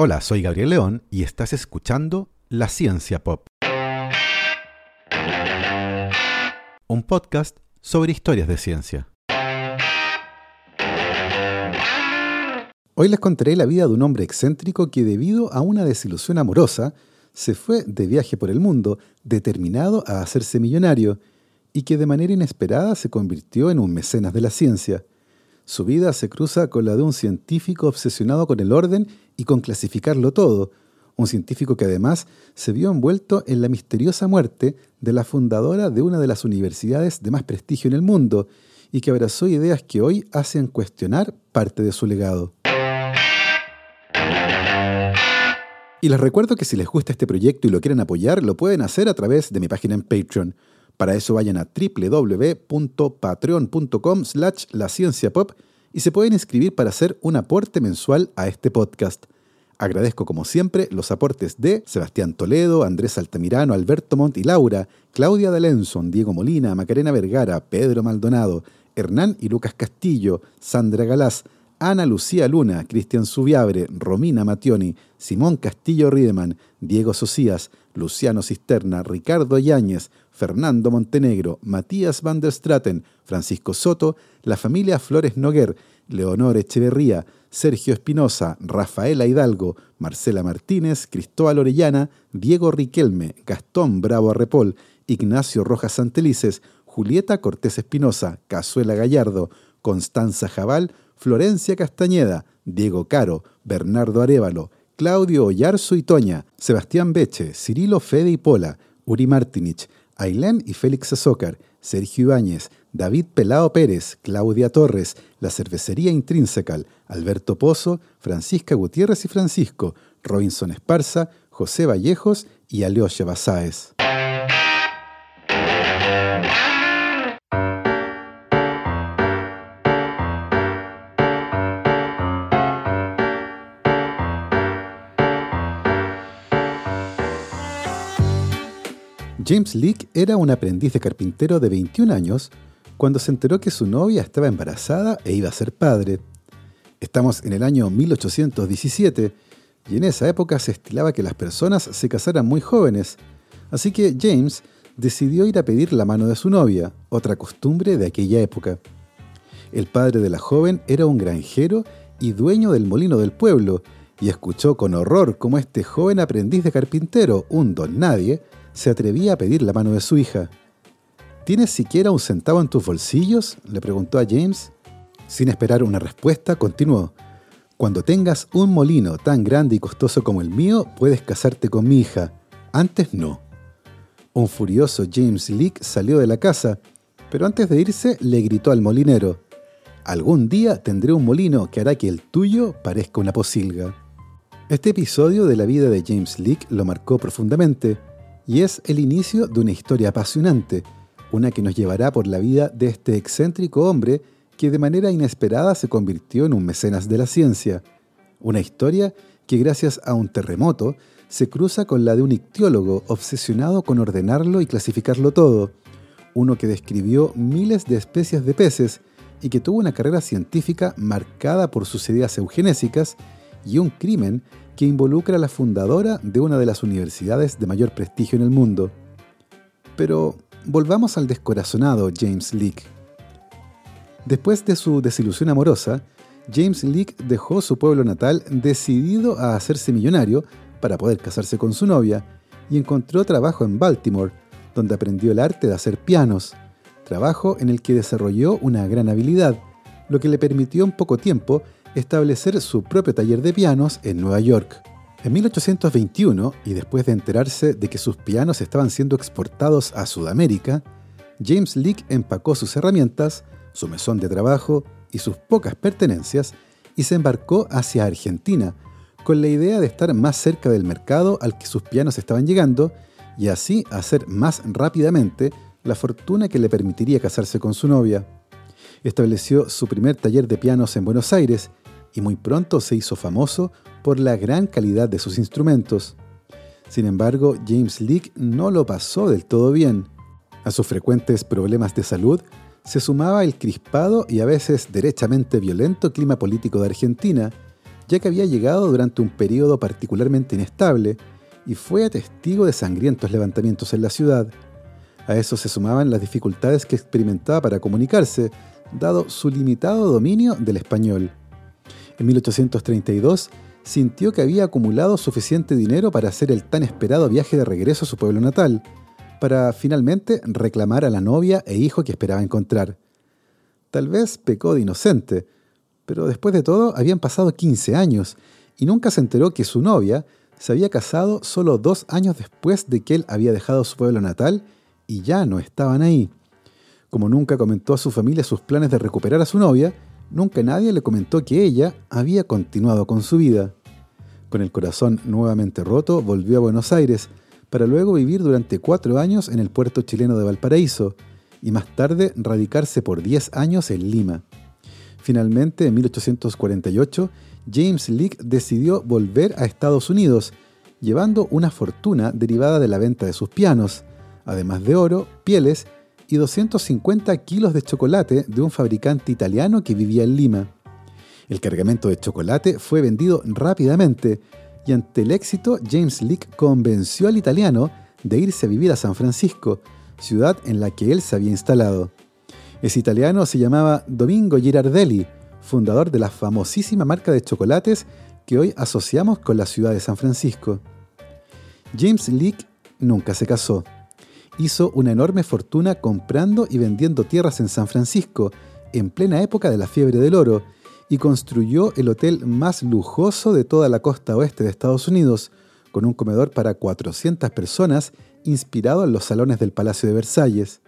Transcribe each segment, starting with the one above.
Hola, soy Gabriel León y estás escuchando La Ciencia Pop. Un podcast sobre historias de ciencia. Hoy les contaré la vida de un hombre excéntrico que debido a una desilusión amorosa se fue de viaje por el mundo determinado a hacerse millonario y que de manera inesperada se convirtió en un mecenas de la ciencia. Su vida se cruza con la de un científico obsesionado con el orden y con clasificarlo todo, un científico que además se vio envuelto en la misteriosa muerte de la fundadora de una de las universidades de más prestigio en el mundo y que abrazó ideas que hoy hacen cuestionar parte de su legado. Y les recuerdo que si les gusta este proyecto y lo quieren apoyar, lo pueden hacer a través de mi página en Patreon. Para eso vayan a www.patreon.com slash la ciencia pop y se pueden inscribir para hacer un aporte mensual a este podcast. Agradezco como siempre los aportes de Sebastián Toledo, Andrés Altamirano, Alberto Montt y Laura, Claudia D'Alenson, Diego Molina, Macarena Vergara, Pedro Maldonado, Hernán y Lucas Castillo, Sandra Galás, Ana Lucía Luna, Cristian Subiabre, Romina Mationi, Simón Castillo Riedemann, Diego Socias, Luciano Cisterna, Ricardo Yáñez, Fernando Montenegro, Matías van der Straten, Francisco Soto, la familia Flores Noguer, Leonor Echeverría, Sergio Espinosa, Rafaela Hidalgo, Marcela Martínez, Cristóbal Orellana, Diego Riquelme, Gastón Bravo Arrepol, Ignacio Rojas Santelices, Julieta Cortés Espinosa, Cazuela Gallardo, Constanza Jabal, Florencia Castañeda, Diego Caro, Bernardo Arevalo, Claudio Ollarzo y Toña, Sebastián Beche, Cirilo Fede y Pola, Uri Martinich, Ailén y Félix Azócar, Sergio Ibáñez, David Pelao Pérez, Claudia Torres, La Cervecería Intrínsecal, Alberto Pozo, Francisca Gutiérrez y Francisco, Robinson Esparza, José Vallejos y Aleosha Basáez. James Leake era un aprendiz de carpintero de 21 años cuando se enteró que su novia estaba embarazada e iba a ser padre. Estamos en el año 1817 y en esa época se estilaba que las personas se casaran muy jóvenes, así que James decidió ir a pedir la mano de su novia, otra costumbre de aquella época. El padre de la joven era un granjero y dueño del molino del pueblo, y escuchó con horror cómo este joven aprendiz de carpintero, un don nadie, se atrevía a pedir la mano de su hija. ¿Tienes siquiera un centavo en tus bolsillos? le preguntó a James. Sin esperar una respuesta, continuó. Cuando tengas un molino tan grande y costoso como el mío, puedes casarte con mi hija. Antes no. Un furioso James Leake salió de la casa, pero antes de irse le gritó al molinero, Algún día tendré un molino que hará que el tuyo parezca una posilga. Este episodio de la vida de James Leake lo marcó profundamente, y es el inicio de una historia apasionante, una que nos llevará por la vida de este excéntrico hombre que de manera inesperada se convirtió en un mecenas de la ciencia. Una historia que gracias a un terremoto se cruza con la de un ictiólogo obsesionado con ordenarlo y clasificarlo todo, uno que describió miles de especies de peces y que tuvo una carrera científica marcada por sus ideas eugenésicas y un crimen que involucra a la fundadora de una de las universidades de mayor prestigio en el mundo. Pero volvamos al descorazonado James Leake. Después de su desilusión amorosa, James Leake dejó su pueblo natal decidido a hacerse millonario para poder casarse con su novia y encontró trabajo en Baltimore, donde aprendió el arte de hacer pianos, trabajo en el que desarrolló una gran habilidad, lo que le permitió en poco tiempo establecer su propio taller de pianos en Nueva York. En 1821, y después de enterarse de que sus pianos estaban siendo exportados a Sudamérica, James Leake empacó sus herramientas, su mesón de trabajo y sus pocas pertenencias y se embarcó hacia Argentina, con la idea de estar más cerca del mercado al que sus pianos estaban llegando y así hacer más rápidamente la fortuna que le permitiría casarse con su novia. Estableció su primer taller de pianos en Buenos Aires y muy pronto se hizo famoso por la gran calidad de sus instrumentos. Sin embargo, James Leake no lo pasó del todo bien. A sus frecuentes problemas de salud se sumaba el crispado y a veces derechamente violento clima político de Argentina, ya que había llegado durante un periodo particularmente inestable y fue testigo de sangrientos levantamientos en la ciudad. A eso se sumaban las dificultades que experimentaba para comunicarse, dado su limitado dominio del español. En 1832 sintió que había acumulado suficiente dinero para hacer el tan esperado viaje de regreso a su pueblo natal, para finalmente reclamar a la novia e hijo que esperaba encontrar. Tal vez pecó de inocente, pero después de todo habían pasado 15 años y nunca se enteró que su novia se había casado solo dos años después de que él había dejado su pueblo natal y ya no estaban ahí. Como nunca comentó a su familia sus planes de recuperar a su novia, nunca nadie le comentó que ella había continuado con su vida. Con el corazón nuevamente roto, volvió a Buenos Aires, para luego vivir durante cuatro años en el puerto chileno de Valparaíso, y más tarde radicarse por diez años en Lima. Finalmente, en 1848, James Leake decidió volver a Estados Unidos, llevando una fortuna derivada de la venta de sus pianos, además de oro, pieles y 250 kilos de chocolate de un fabricante italiano que vivía en Lima. El cargamento de chocolate fue vendido rápidamente y ante el éxito James Leake convenció al italiano de irse a vivir a San Francisco, ciudad en la que él se había instalado. Ese italiano se llamaba Domingo Girardelli, fundador de la famosísima marca de chocolates que hoy asociamos con la ciudad de San Francisco. James Leake nunca se casó hizo una enorme fortuna comprando y vendiendo tierras en San Francisco, en plena época de la fiebre del oro, y construyó el hotel más lujoso de toda la costa oeste de Estados Unidos, con un comedor para 400 personas inspirado en los salones del Palacio de Versalles.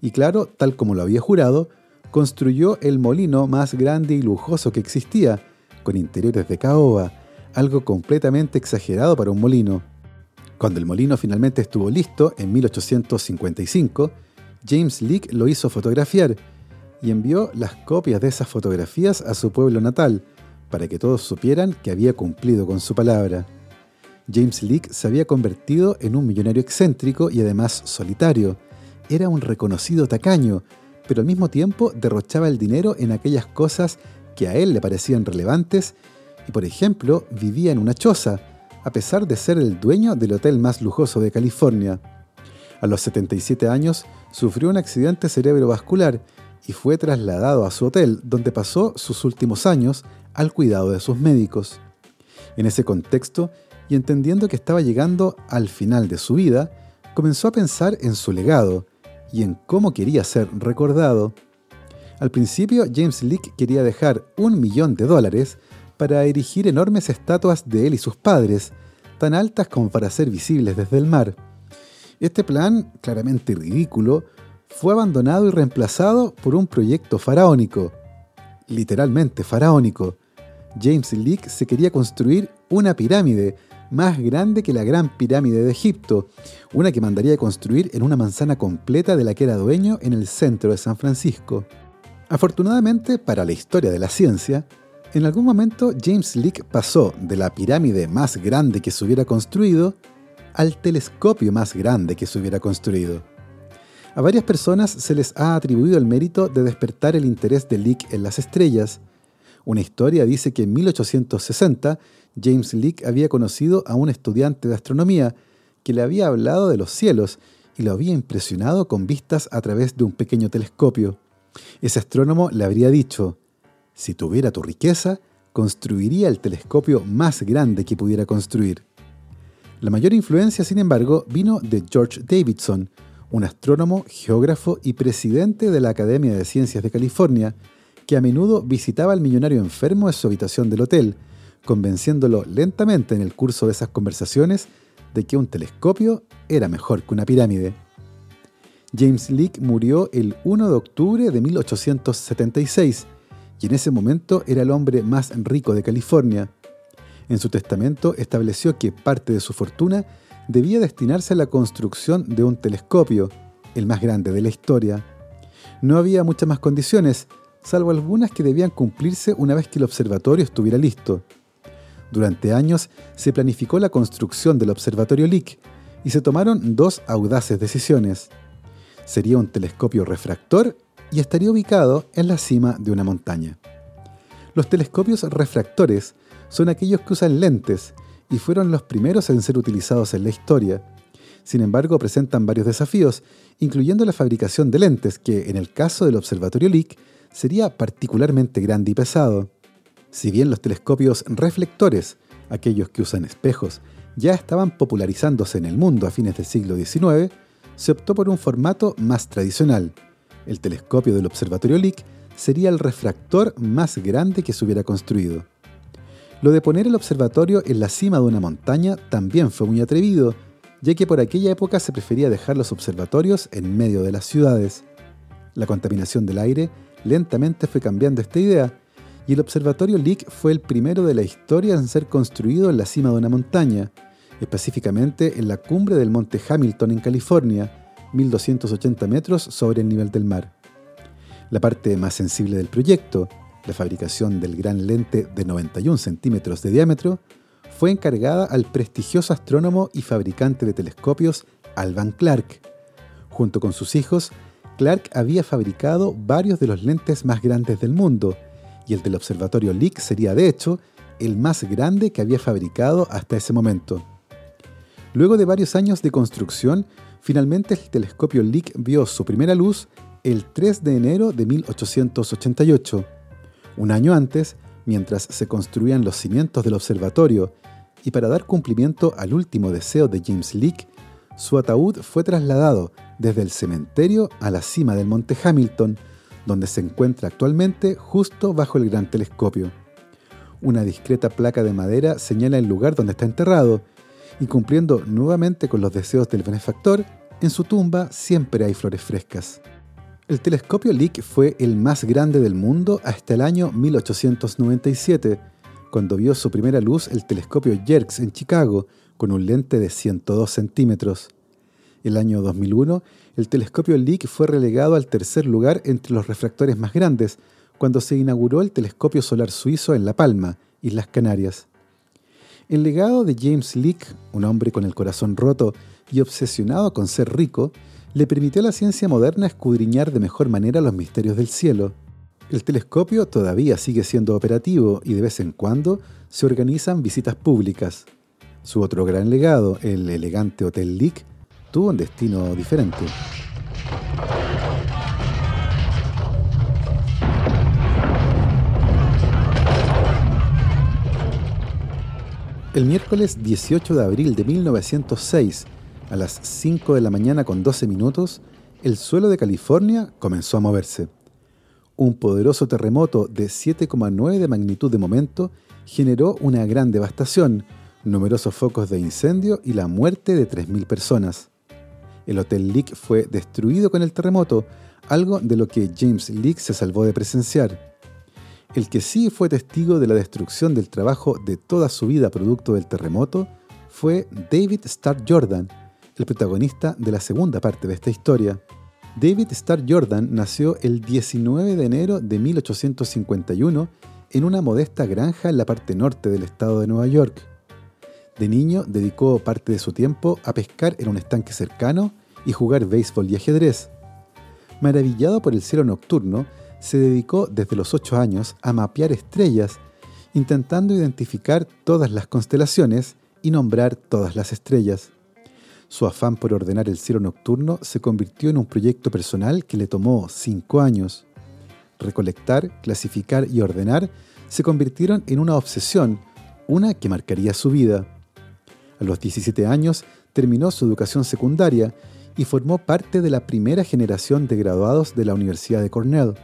Y claro, tal como lo había jurado, construyó el molino más grande y lujoso que existía, con interiores de caoba, algo completamente exagerado para un molino. Cuando el molino finalmente estuvo listo, en 1855, James Leake lo hizo fotografiar y envió las copias de esas fotografías a su pueblo natal, para que todos supieran que había cumplido con su palabra. James Leake se había convertido en un millonario excéntrico y además solitario. Era un reconocido tacaño, pero al mismo tiempo derrochaba el dinero en aquellas cosas que a él le parecían relevantes y, por ejemplo, vivía en una choza, a pesar de ser el dueño del hotel más lujoso de California. A los 77 años sufrió un accidente cerebrovascular y fue trasladado a su hotel, donde pasó sus últimos años al cuidado de sus médicos. En ese contexto, y entendiendo que estaba llegando al final de su vida, comenzó a pensar en su legado y en cómo quería ser recordado. Al principio, James Leake quería dejar un millón de dólares para erigir enormes estatuas de él y sus padres, tan altas como para ser visibles desde el mar. Este plan, claramente ridículo, fue abandonado y reemplazado por un proyecto faraónico, literalmente faraónico. James Leake se quería construir una pirámide más grande que la Gran Pirámide de Egipto, una que mandaría construir en una manzana completa de la que era dueño en el centro de San Francisco. Afortunadamente para la historia de la ciencia, en algún momento James Leake pasó de la pirámide más grande que se hubiera construido al telescopio más grande que se hubiera construido. A varias personas se les ha atribuido el mérito de despertar el interés de Leake en las estrellas. Una historia dice que en 1860 James Leake había conocido a un estudiante de astronomía que le había hablado de los cielos y lo había impresionado con vistas a través de un pequeño telescopio. Ese astrónomo le habría dicho, si tuviera tu riqueza, construiría el telescopio más grande que pudiera construir. La mayor influencia, sin embargo, vino de George Davidson, un astrónomo, geógrafo y presidente de la Academia de Ciencias de California, que a menudo visitaba al millonario enfermo en su habitación del hotel, convenciéndolo lentamente en el curso de esas conversaciones de que un telescopio era mejor que una pirámide. James Leake murió el 1 de octubre de 1876 y en ese momento era el hombre más rico de California. En su testamento estableció que parte de su fortuna debía destinarse a la construcción de un telescopio, el más grande de la historia. No había muchas más condiciones, salvo algunas que debían cumplirse una vez que el observatorio estuviera listo. Durante años se planificó la construcción del observatorio Lick y se tomaron dos audaces decisiones. Sería un telescopio refractor y estaría ubicado en la cima de una montaña. Los telescopios refractores son aquellos que usan lentes y fueron los primeros en ser utilizados en la historia. Sin embargo, presentan varios desafíos, incluyendo la fabricación de lentes, que en el caso del Observatorio Lick sería particularmente grande y pesado. Si bien los telescopios reflectores, aquellos que usan espejos, ya estaban popularizándose en el mundo a fines del siglo XIX, se optó por un formato más tradicional. El telescopio del Observatorio Lick sería el refractor más grande que se hubiera construido. Lo de poner el observatorio en la cima de una montaña también fue muy atrevido, ya que por aquella época se prefería dejar los observatorios en medio de las ciudades. La contaminación del aire lentamente fue cambiando esta idea, y el observatorio Lick fue el primero de la historia en ser construido en la cima de una montaña, específicamente en la cumbre del monte Hamilton en California, 1280 metros sobre el nivel del mar. La parte más sensible del proyecto, la fabricación del gran lente de 91 centímetros de diámetro, fue encargada al prestigioso astrónomo y fabricante de telescopios Alvan Clark. Junto con sus hijos, Clark había fabricado varios de los lentes más grandes del mundo, y el del observatorio Lick sería de hecho el más grande que había fabricado hasta ese momento. Luego de varios años de construcción, finalmente el telescopio Lick vio su primera luz el 3 de enero de 1888 un año antes, mientras se construían los cimientos del observatorio y para dar cumplimiento al último deseo de James Leake, su ataúd fue trasladado desde el cementerio a la cima del monte Hamilton, donde se encuentra actualmente justo bajo el gran telescopio. Una discreta placa de madera señala el lugar donde está enterrado, y cumpliendo nuevamente con los deseos del benefactor, en su tumba siempre hay flores frescas. El telescopio Lick fue el más grande del mundo hasta el año 1897, cuando vio su primera luz el telescopio Yerkes en Chicago, con un lente de 102 centímetros. El año 2001, el telescopio Lick fue relegado al tercer lugar entre los refractores más grandes, cuando se inauguró el telescopio solar suizo en La Palma, Islas Canarias. El legado de James Lick, un hombre con el corazón roto y obsesionado con ser rico, le permitió a la ciencia moderna escudriñar de mejor manera los misterios del cielo. El telescopio todavía sigue siendo operativo y de vez en cuando se organizan visitas públicas. Su otro gran legado, el elegante Hotel Lick, tuvo un destino diferente. El miércoles 18 de abril de 1906, a las 5 de la mañana con 12 minutos, el suelo de California comenzó a moverse. Un poderoso terremoto de 7,9 de magnitud de momento generó una gran devastación, numerosos focos de incendio y la muerte de 3.000 personas. El Hotel Leak fue destruido con el terremoto, algo de lo que James Leak se salvó de presenciar. El que sí fue testigo de la destrucción del trabajo de toda su vida producto del terremoto fue David Starr Jordan, el protagonista de la segunda parte de esta historia. David Starr Jordan nació el 19 de enero de 1851 en una modesta granja en la parte norte del estado de Nueva York. De niño dedicó parte de su tiempo a pescar en un estanque cercano y jugar béisbol y ajedrez. Maravillado por el cielo nocturno, se dedicó desde los 8 años a mapear estrellas, intentando identificar todas las constelaciones y nombrar todas las estrellas. Su afán por ordenar el cielo nocturno se convirtió en un proyecto personal que le tomó cinco años. Recolectar, clasificar y ordenar se convirtieron en una obsesión, una que marcaría su vida. A los 17 años terminó su educación secundaria y formó parte de la primera generación de graduados de la Universidad de Cornell,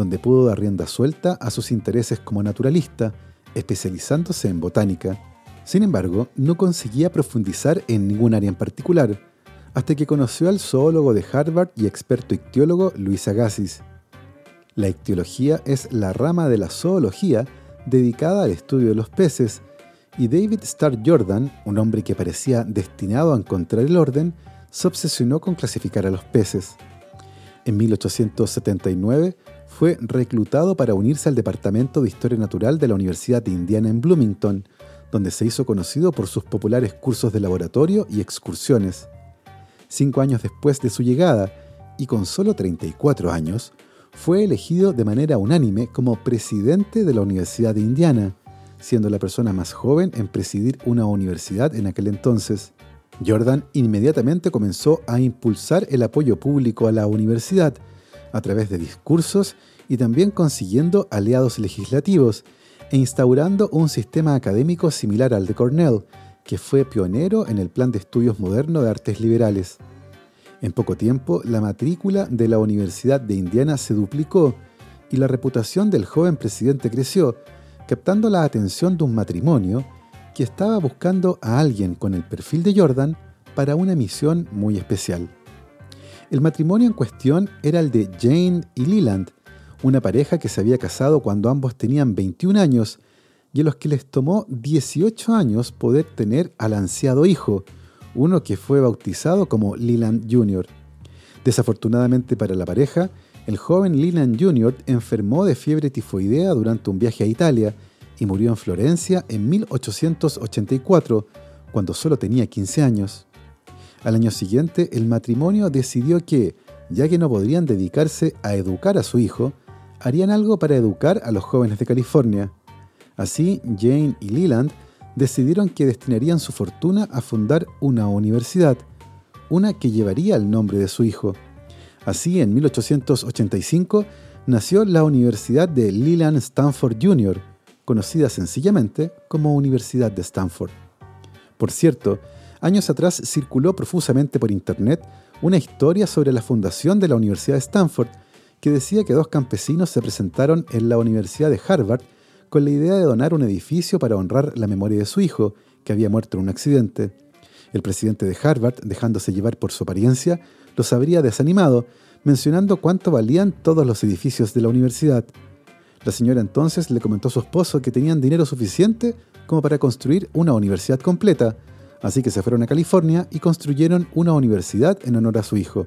donde pudo dar rienda suelta a sus intereses como naturalista, especializándose en botánica. Sin embargo, no conseguía profundizar en ningún área en particular, hasta que conoció al zoólogo de Harvard y experto ictiólogo Luis Agassiz. La ictiología es la rama de la zoología dedicada al estudio de los peces, y David Starr Jordan, un hombre que parecía destinado a encontrar el orden, se obsesionó con clasificar a los peces. En 1879 fue reclutado para unirse al Departamento de Historia Natural de la Universidad de Indiana en Bloomington, donde se hizo conocido por sus populares cursos de laboratorio y excursiones. Cinco años después de su llegada, y con solo 34 años, fue elegido de manera unánime como presidente de la Universidad de Indiana, siendo la persona más joven en presidir una universidad en aquel entonces. Jordan inmediatamente comenzó a impulsar el apoyo público a la universidad a través de discursos y también consiguiendo aliados legislativos e instaurando un sistema académico similar al de Cornell, que fue pionero en el plan de estudios moderno de artes liberales. En poco tiempo, la matrícula de la Universidad de Indiana se duplicó y la reputación del joven presidente creció, captando la atención de un matrimonio que estaba buscando a alguien con el perfil de Jordan para una misión muy especial. El matrimonio en cuestión era el de Jane y Leland, una pareja que se había casado cuando ambos tenían 21 años y a los que les tomó 18 años poder tener al ansiado hijo, uno que fue bautizado como Leland Jr. Desafortunadamente para la pareja, el joven Leland Jr. enfermó de fiebre tifoidea durante un viaje a Italia y murió en Florencia en 1884, cuando solo tenía 15 años. Al año siguiente, el matrimonio decidió que, ya que no podrían dedicarse a educar a su hijo, harían algo para educar a los jóvenes de California. Así, Jane y Leland decidieron que destinarían su fortuna a fundar una universidad, una que llevaría el nombre de su hijo. Así, en 1885, nació la Universidad de Leland Stanford Jr., conocida sencillamente como Universidad de Stanford. Por cierto, años atrás circuló profusamente por Internet una historia sobre la fundación de la Universidad de Stanford que decía que dos campesinos se presentaron en la Universidad de Harvard con la idea de donar un edificio para honrar la memoria de su hijo, que había muerto en un accidente. El presidente de Harvard, dejándose llevar por su apariencia, los habría desanimado, mencionando cuánto valían todos los edificios de la universidad. La señora entonces le comentó a su esposo que tenían dinero suficiente como para construir una universidad completa, así que se fueron a California y construyeron una universidad en honor a su hijo.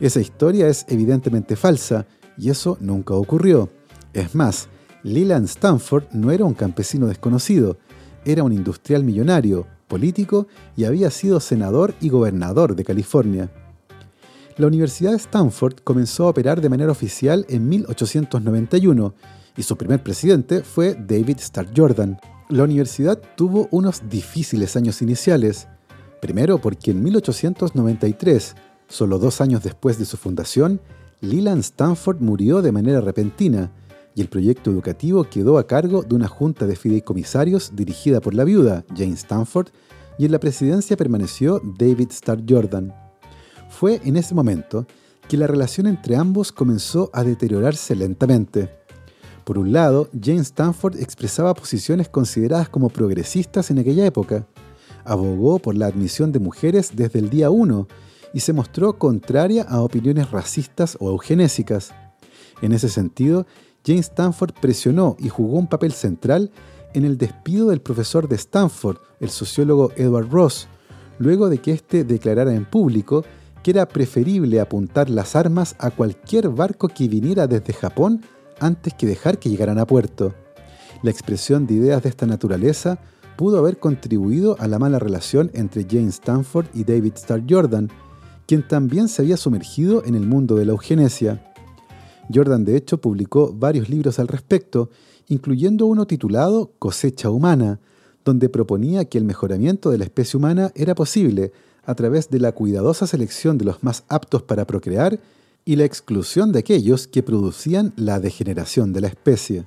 Esa historia es evidentemente falsa y eso nunca ocurrió. Es más, Leland Stanford no era un campesino desconocido, era un industrial millonario, político y había sido senador y gobernador de California. La Universidad de Stanford comenzó a operar de manera oficial en 1891 y su primer presidente fue David Starr Jordan. La universidad tuvo unos difíciles años iniciales, primero porque en 1893, solo dos años después de su fundación, Leland Stanford murió de manera repentina, y el proyecto educativo quedó a cargo de una junta de fideicomisarios dirigida por la viuda, Jane Stanford, y en la presidencia permaneció David Starr Jordan. Fue en ese momento que la relación entre ambos comenzó a deteriorarse lentamente. Por un lado, Jane Stanford expresaba posiciones consideradas como progresistas en aquella época, abogó por la admisión de mujeres desde el día 1 y se mostró contraria a opiniones racistas o eugenésicas. En ese sentido, Jane Stanford presionó y jugó un papel central en el despido del profesor de Stanford, el sociólogo Edward Ross, luego de que éste declarara en público que era preferible apuntar las armas a cualquier barco que viniera desde Japón antes que dejar que llegaran a puerto. La expresión de ideas de esta naturaleza pudo haber contribuido a la mala relación entre Jane Stanford y David Starr Jordan, quien también se había sumergido en el mundo de la eugenesia. Jordan de hecho publicó varios libros al respecto, incluyendo uno titulado Cosecha Humana, donde proponía que el mejoramiento de la especie humana era posible a través de la cuidadosa selección de los más aptos para procrear y la exclusión de aquellos que producían la degeneración de la especie.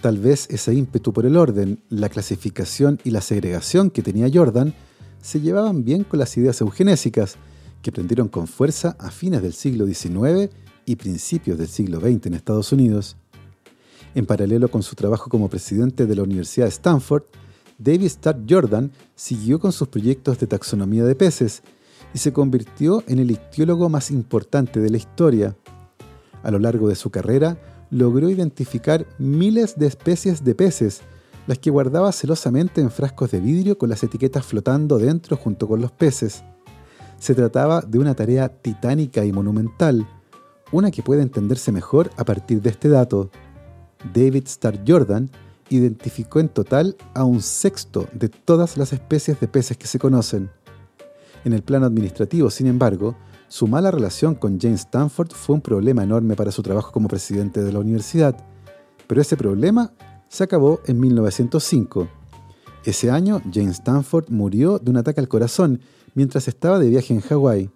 Tal vez ese ímpetu por el orden, la clasificación y la segregación que tenía Jordan se llevaban bien con las ideas eugenésicas, que prendieron con fuerza a fines del siglo XIX y principios del siglo XX en Estados Unidos. En paralelo con su trabajo como presidente de la Universidad de Stanford, David Starr Jordan siguió con sus proyectos de taxonomía de peces y se convirtió en el ictiólogo más importante de la historia. A lo largo de su carrera, logró identificar miles de especies de peces, las que guardaba celosamente en frascos de vidrio con las etiquetas flotando dentro junto con los peces. Se trataba de una tarea titánica y monumental, una que puede entenderse mejor a partir de este dato. David Starr Jordan identificó en total a un sexto de todas las especies de peces que se conocen. En el plano administrativo, sin embargo, su mala relación con James Stanford fue un problema enorme para su trabajo como presidente de la universidad, pero ese problema se acabó en 1905. Ese año, James Stanford murió de un ataque al corazón mientras estaba de viaje en Hawái.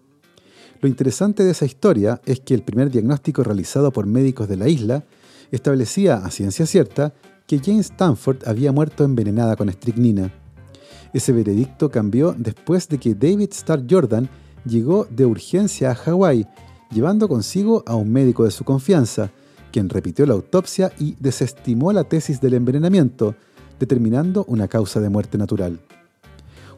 Lo interesante de esa historia es que el primer diagnóstico realizado por médicos de la isla establecía a ciencia cierta que Jane Stanford había muerto envenenada con estricnina. Ese veredicto cambió después de que David Starr Jordan llegó de urgencia a Hawái, llevando consigo a un médico de su confianza, quien repitió la autopsia y desestimó la tesis del envenenamiento, determinando una causa de muerte natural.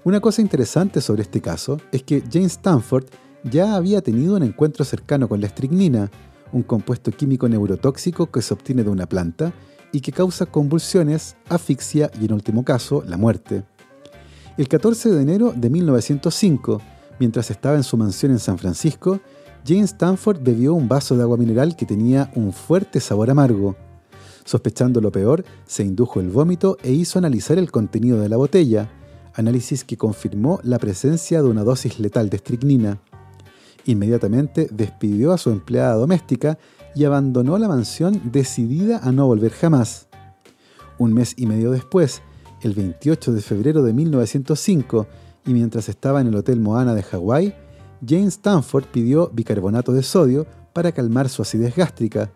Una cosa interesante sobre este caso es que Jane Stanford ya había tenido un encuentro cercano con la estricnina, un compuesto químico neurotóxico que se obtiene de una planta y que causa convulsiones, asfixia y en último caso la muerte. El 14 de enero de 1905, mientras estaba en su mansión en San Francisco, Jane Stanford bebió un vaso de agua mineral que tenía un fuerte sabor amargo. Sospechando lo peor, se indujo el vómito e hizo analizar el contenido de la botella, análisis que confirmó la presencia de una dosis letal de estricnina. Inmediatamente despidió a su empleada doméstica y abandonó la mansión decidida a no volver jamás. Un mes y medio después, el 28 de febrero de 1905, y mientras estaba en el Hotel Moana de Hawái, Jane Stanford pidió bicarbonato de sodio para calmar su acidez gástrica,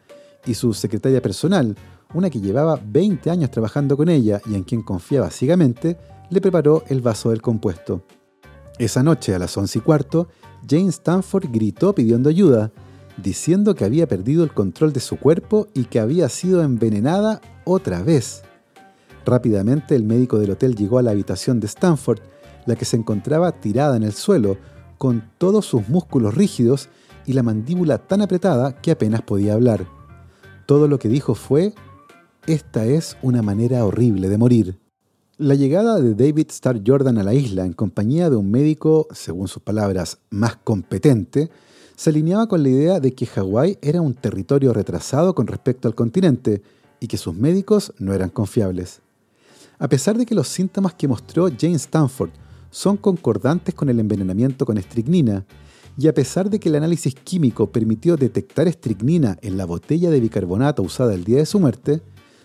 y su secretaria personal, una que llevaba 20 años trabajando con ella y en quien confiaba ciegamente, le preparó el vaso del compuesto. Esa noche, a las once y cuarto, Jane Stanford gritó pidiendo ayuda, diciendo que había perdido el control de su cuerpo y que había sido envenenada otra vez. Rápidamente el médico del hotel llegó a la habitación de Stanford, la que se encontraba tirada en el suelo, con todos sus músculos rígidos y la mandíbula tan apretada que apenas podía hablar. Todo lo que dijo fue, esta es una manera horrible de morir. La llegada de David Starr Jordan a la isla en compañía de un médico, según sus palabras, más competente, se alineaba con la idea de que Hawái era un territorio retrasado con respecto al continente y que sus médicos no eran confiables. A pesar de que los síntomas que mostró Jane Stanford son concordantes con el envenenamiento con estricnina, y a pesar de que el análisis químico permitió detectar estricnina en la botella de bicarbonato usada el día de su muerte,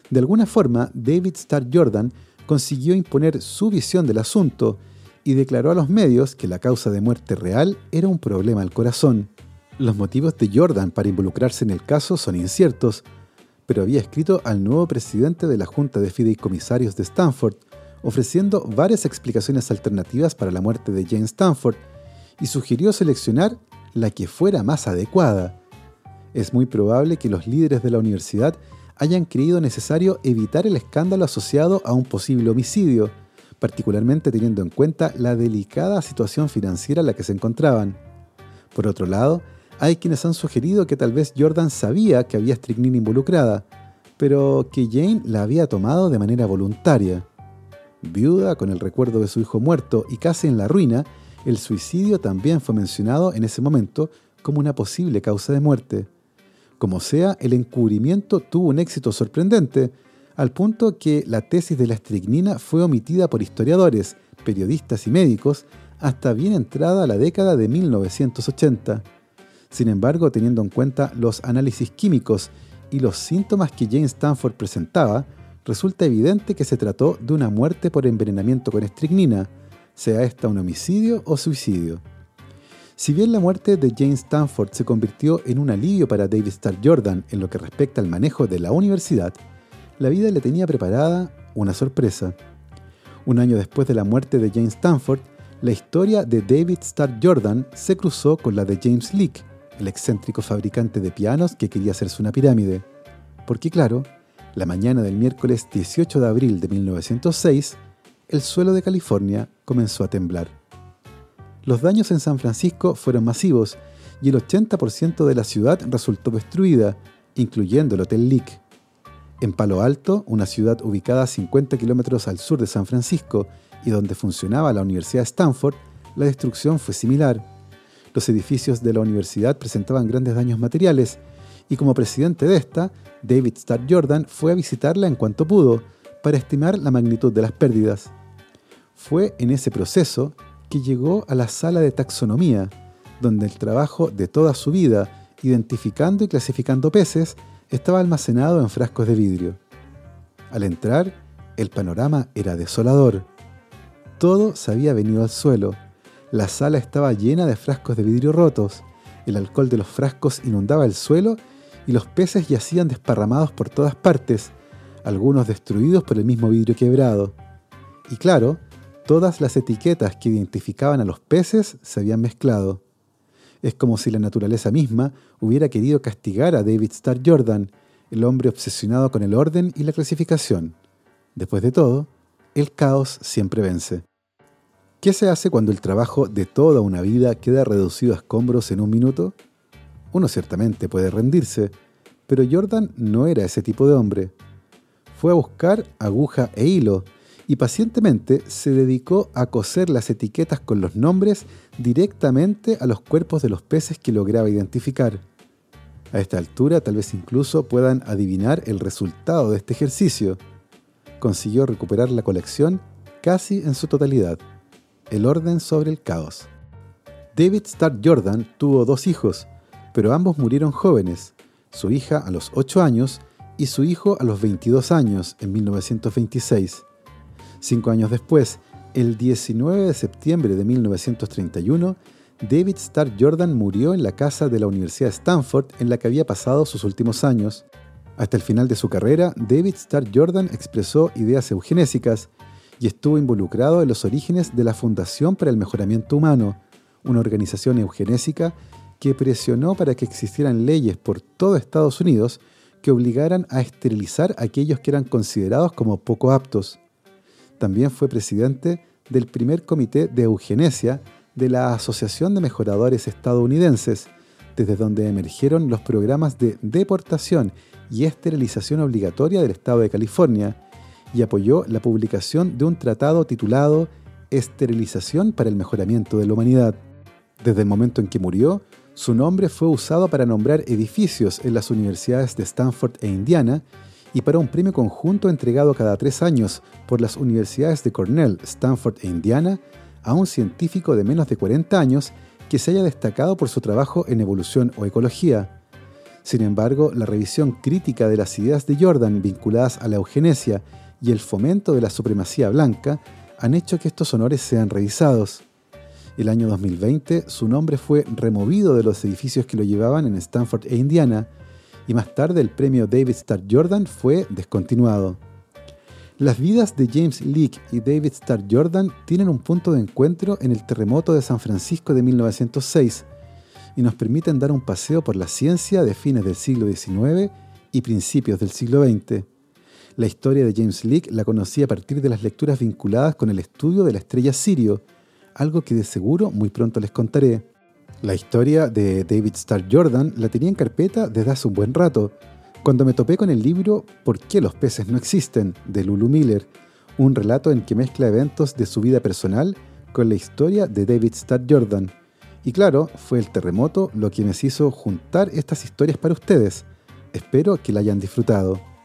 de alguna forma David Starr Jordan consiguió imponer su visión del asunto y declaró a los medios que la causa de muerte real era un problema al corazón. Los motivos de Jordan para involucrarse en el caso son inciertos, pero había escrito al nuevo presidente de la Junta de Fideicomisarios de Stanford, ofreciendo varias explicaciones alternativas para la muerte de Jane Stanford y sugirió seleccionar la que fuera más adecuada. Es muy probable que los líderes de la universidad hayan creído necesario evitar el escándalo asociado a un posible homicidio, particularmente teniendo en cuenta la delicada situación financiera en la que se encontraban. Por otro lado, hay quienes han sugerido que tal vez Jordan sabía que había estricnina involucrada, pero que Jane la había tomado de manera voluntaria. Viuda con el recuerdo de su hijo muerto y casi en la ruina, el suicidio también fue mencionado en ese momento como una posible causa de muerte. Como sea, el encubrimiento tuvo un éxito sorprendente, al punto que la tesis de la estricnina fue omitida por historiadores, periodistas y médicos hasta bien entrada la década de 1980. Sin embargo, teniendo en cuenta los análisis químicos y los síntomas que Jane Stanford presentaba, resulta evidente que se trató de una muerte por envenenamiento con estricnina, sea esta un homicidio o suicidio. Si bien la muerte de Jane Stanford se convirtió en un alivio para David Starr Jordan en lo que respecta al manejo de la universidad, la vida le tenía preparada una sorpresa. Un año después de la muerte de Jane Stanford, la historia de David Starr Jordan se cruzó con la de James Leake, el excéntrico fabricante de pianos que quería hacerse una pirámide. Porque claro, la mañana del miércoles 18 de abril de 1906, el suelo de California comenzó a temblar. Los daños en San Francisco fueron masivos y el 80% de la ciudad resultó destruida, incluyendo el Hotel Leak. En Palo Alto, una ciudad ubicada a 50 kilómetros al sur de San Francisco y donde funcionaba la Universidad Stanford, la destrucción fue similar. Los edificios de la universidad presentaban grandes daños materiales y como presidente de esta, David Starr Jordan fue a visitarla en cuanto pudo para estimar la magnitud de las pérdidas. Fue en ese proceso que llegó a la sala de taxonomía, donde el trabajo de toda su vida, identificando y clasificando peces, estaba almacenado en frascos de vidrio. Al entrar, el panorama era desolador. Todo se había venido al suelo. La sala estaba llena de frascos de vidrio rotos. El alcohol de los frascos inundaba el suelo y los peces yacían desparramados por todas partes, algunos destruidos por el mismo vidrio quebrado. Y claro, todas las etiquetas que identificaban a los peces se habían mezclado. Es como si la naturaleza misma hubiera querido castigar a David Starr Jordan, el hombre obsesionado con el orden y la clasificación. Después de todo, el caos siempre vence. ¿Qué se hace cuando el trabajo de toda una vida queda reducido a escombros en un minuto? Uno ciertamente puede rendirse, pero Jordan no era ese tipo de hombre. Fue a buscar aguja e hilo y pacientemente se dedicó a coser las etiquetas con los nombres directamente a los cuerpos de los peces que lograba identificar. A esta altura tal vez incluso puedan adivinar el resultado de este ejercicio. Consiguió recuperar la colección casi en su totalidad. El orden sobre el caos. David Starr Jordan tuvo dos hijos, pero ambos murieron jóvenes, su hija a los 8 años y su hijo a los 22 años en 1926. Cinco años después, el 19 de septiembre de 1931, David Starr Jordan murió en la casa de la Universidad de Stanford en la que había pasado sus últimos años. Hasta el final de su carrera, David Starr Jordan expresó ideas eugenésicas y estuvo involucrado en los orígenes de la Fundación para el Mejoramiento Humano, una organización eugenésica que presionó para que existieran leyes por todo Estados Unidos que obligaran a esterilizar a aquellos que eran considerados como poco aptos. También fue presidente del primer comité de eugenesia de la Asociación de Mejoradores Estadounidenses, desde donde emergieron los programas de deportación y esterilización obligatoria del Estado de California, y apoyó la publicación de un tratado titulado Esterilización para el Mejoramiento de la Humanidad. Desde el momento en que murió, su nombre fue usado para nombrar edificios en las universidades de Stanford e Indiana y para un premio conjunto entregado cada tres años por las universidades de Cornell, Stanford e Indiana a un científico de menos de 40 años que se haya destacado por su trabajo en evolución o ecología. Sin embargo, la revisión crítica de las ideas de Jordan vinculadas a la eugenesia y el fomento de la supremacía blanca han hecho que estos honores sean revisados. El año 2020, su nombre fue removido de los edificios que lo llevaban en Stanford e Indiana, y más tarde el premio David Starr Jordan fue descontinuado. Las vidas de James Leake y David Starr Jordan tienen un punto de encuentro en el terremoto de San Francisco de 1906 y nos permiten dar un paseo por la ciencia de fines del siglo XIX y principios del siglo XX. La historia de James Leake la conocí a partir de las lecturas vinculadas con el estudio de la estrella Sirio, algo que de seguro muy pronto les contaré. La historia de David Starr Jordan la tenía en carpeta desde hace un buen rato, cuando me topé con el libro ¿Por qué los peces no existen? de Lulu Miller, un relato en que mezcla eventos de su vida personal con la historia de David Starr Jordan. Y claro, fue el terremoto lo que me hizo juntar estas historias para ustedes. Espero que la hayan disfrutado.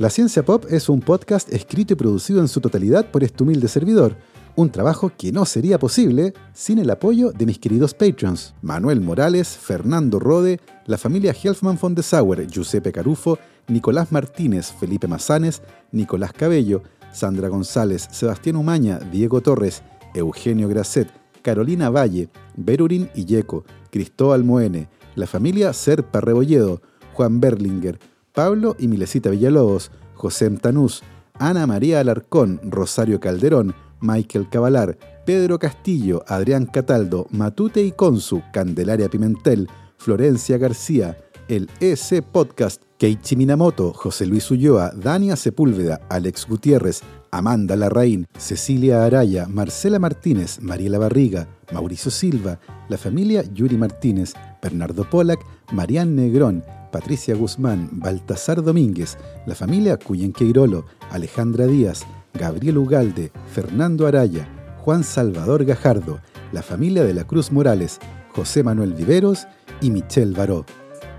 La Ciencia Pop es un podcast escrito y producido en su totalidad por este humilde servidor. Un trabajo que no sería posible sin el apoyo de mis queridos patrons, Manuel Morales, Fernando Rode, la familia Helfman von de Sauer, Giuseppe Carufo, Nicolás Martínez, Felipe Mazanes, Nicolás Cabello, Sandra González, Sebastián Umaña, Diego Torres, Eugenio Grasset, Carolina Valle, Berurín Illeco, Cristóbal Moene, la familia Serpa Rebolledo, Juan Berlinger, Pablo y Milesita Villalobos, José Tanús, Ana María Alarcón, Rosario Calderón, Michael Cavalar, Pedro Castillo, Adrián Cataldo, Matute y Consu, Candelaria Pimentel, Florencia García, el EC Podcast, Keiichi Minamoto, José Luis Ulloa, Dania Sepúlveda, Alex Gutiérrez, Amanda Larraín, Cecilia Araya, Marcela Martínez, Mariela Barriga, Mauricio Silva, la familia Yuri Martínez, Bernardo Polak, Marian Negrón, Patricia Guzmán, Baltasar Domínguez, la familia Cuyen Queirolo, Alejandra Díaz, Gabriel Ugalde, Fernando Araya, Juan Salvador Gajardo, la familia de la Cruz Morales, José Manuel Viveros y Michelle Baró.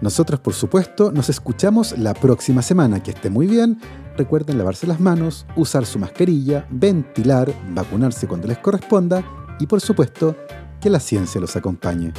Nosotros, por supuesto, nos escuchamos la próxima semana. Que esté muy bien. Recuerden lavarse las manos, usar su mascarilla, ventilar, vacunarse cuando les corresponda y, por supuesto, que la ciencia los acompañe.